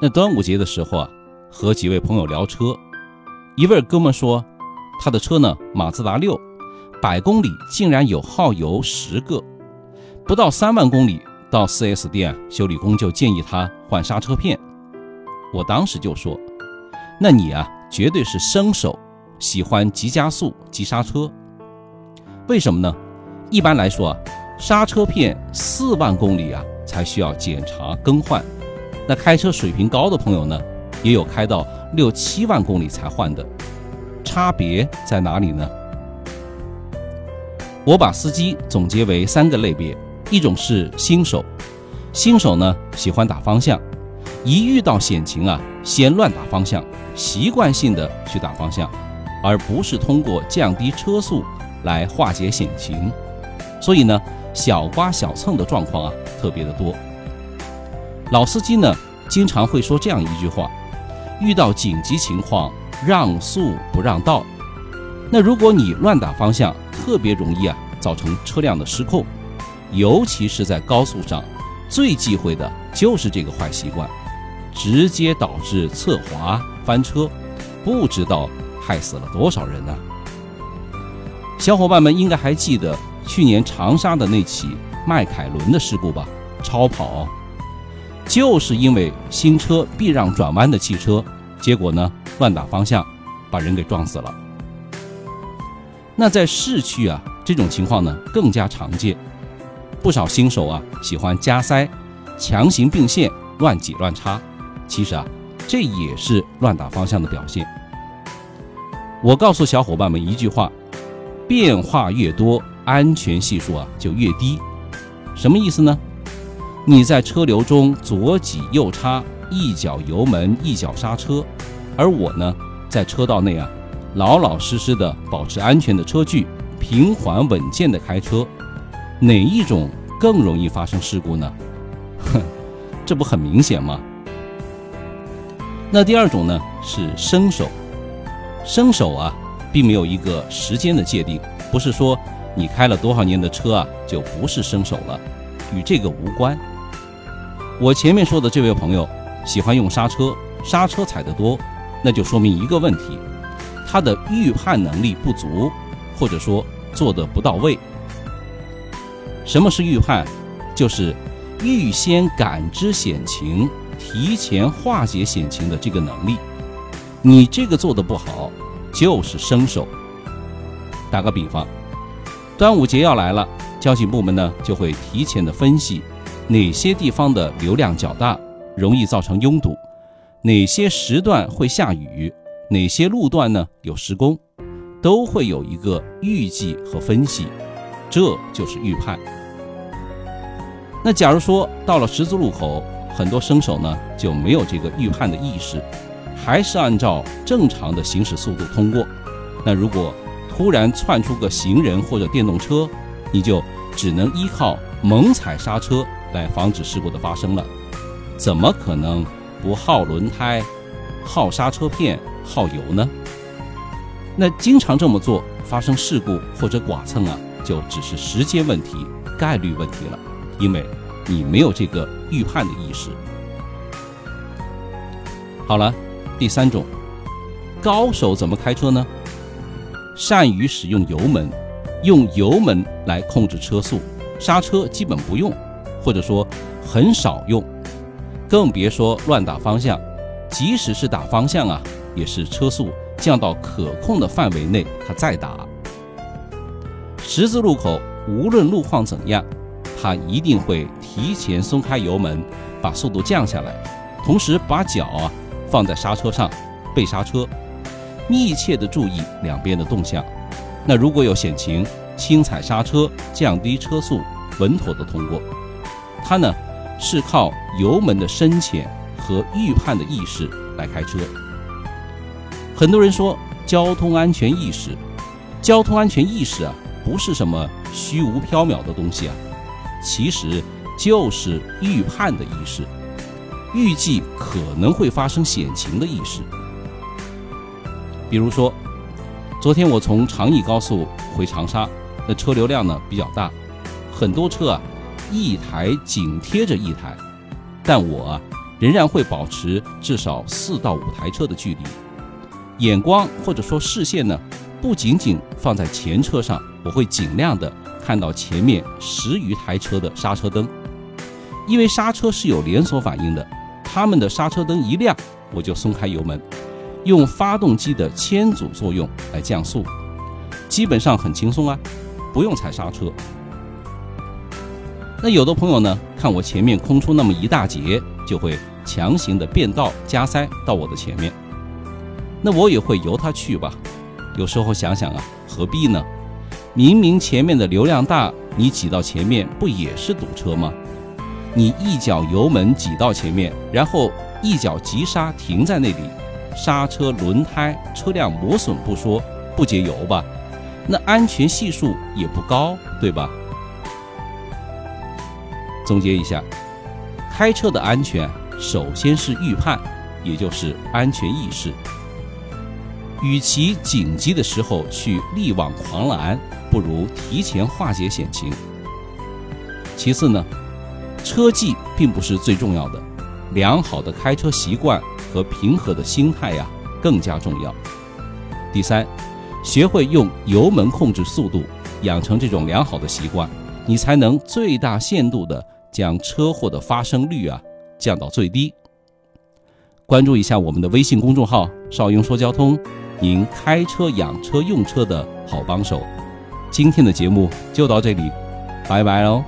那端午节的时候啊，和几位朋友聊车，一位哥们说，他的车呢，马自达六，百公里竟然有耗油十个，不到三万公里到 4S 店修理工就建议他换刹车片。我当时就说，那你啊，绝对是生手，喜欢急加速、急刹车。为什么呢？一般来说啊，刹车片四万公里啊才需要检查更换。那开车水平高的朋友呢，也有开到六七万公里才换的，差别在哪里呢？我把司机总结为三个类别：一种是新手，新手呢喜欢打方向，一遇到险情啊，先乱打方向，习惯性的去打方向，而不是通过降低车速来化解险情，所以呢，小刮小蹭的状况啊特别的多。老司机呢，经常会说这样一句话：遇到紧急情况，让速不让道。那如果你乱打方向，特别容易啊造成车辆的失控，尤其是在高速上，最忌讳的就是这个坏习惯，直接导致侧滑翻车，不知道害死了多少人呢。小伙伴们应该还记得去年长沙的那起迈凯伦的事故吧？超跑。就是因为新车避让转弯的汽车，结果呢乱打方向，把人给撞死了。那在市区啊，这种情况呢更加常见，不少新手啊喜欢加塞、强行并线、乱挤乱插，其实啊这也是乱打方向的表现。我告诉小伙伴们一句话：变化越多，安全系数啊就越低。什么意思呢？你在车流中左挤右插，一脚油门一脚刹车，而我呢，在车道内啊，老老实实的保持安全的车距，平缓稳健的开车，哪一种更容易发生事故呢？哼，这不很明显吗？那第二种呢是生手，生手啊，并没有一个时间的界定，不是说你开了多少年的车啊就不是生手了，与这个无关。我前面说的这位朋友喜欢用刹车，刹车踩得多，那就说明一个问题，他的预判能力不足，或者说做的不到位。什么是预判？就是预先感知险情，提前化解险情的这个能力。你这个做的不好，就是生手。打个比方，端午节要来了，交警部门呢就会提前的分析。哪些地方的流量较大，容易造成拥堵？哪些时段会下雨？哪些路段呢有施工？都会有一个预计和分析，这就是预判。那假如说到了十字路口，很多生手呢就没有这个预判的意识，还是按照正常的行驶速度通过。那如果突然窜出个行人或者电动车，你就只能依靠猛踩刹车。来防止事故的发生了，怎么可能不耗轮胎、耗刹车片、耗油呢？那经常这么做，发生事故或者剐蹭啊，就只是时间问题、概率问题了，因为你没有这个预判的意识。好了，第三种，高手怎么开车呢？善于使用油门，用油门来控制车速，刹车基本不用。或者说很少用，更别说乱打方向。即使是打方向啊，也是车速降到可控的范围内，他再打。十字路口无论路况怎样，他一定会提前松开油门，把速度降下来，同时把脚啊放在刹车上备刹车，密切的注意两边的动向。那如果有险情，轻踩刹车，降低车速，稳妥的通过。他呢，是靠油门的深浅和预判的意识来开车。很多人说交通安全意识，交通安全意识啊，不是什么虚无缥缈的东西啊，其实就是预判的意识，预计可能会发生险情的意识。比如说，昨天我从长益高速回长沙，那车流量呢比较大，很多车啊。一台紧贴着一台，但我仍然会保持至少四到五台车的距离。眼光或者说视线呢，不仅仅放在前车上，我会尽量的看到前面十余台车的刹车灯，因为刹车是有连锁反应的，他们的刹车灯一亮，我就松开油门，用发动机的牵阻作用来降速，基本上很轻松啊，不用踩刹车。那有的朋友呢，看我前面空出那么一大截，就会强行的变道加塞到我的前面。那我也会由他去吧。有时候想想啊，何必呢？明明前面的流量大，你挤到前面不也是堵车吗？你一脚油门挤到前面，然后一脚急刹停在那里，刹车、轮胎、车辆磨损不说，不节油吧？那安全系数也不高，对吧？总结一下，开车的安全首先是预判，也就是安全意识。与其紧急的时候去力挽狂澜，不如提前化解险情。其次呢，车技并不是最重要的，良好的开车习惯和平和的心态呀更加重要。第三，学会用油门控制速度，养成这种良好的习惯，你才能最大限度的。将车祸的发生率啊降到最低。关注一下我们的微信公众号“少英说交通”，您开车养车用车的好帮手。今天的节目就到这里，拜拜喽。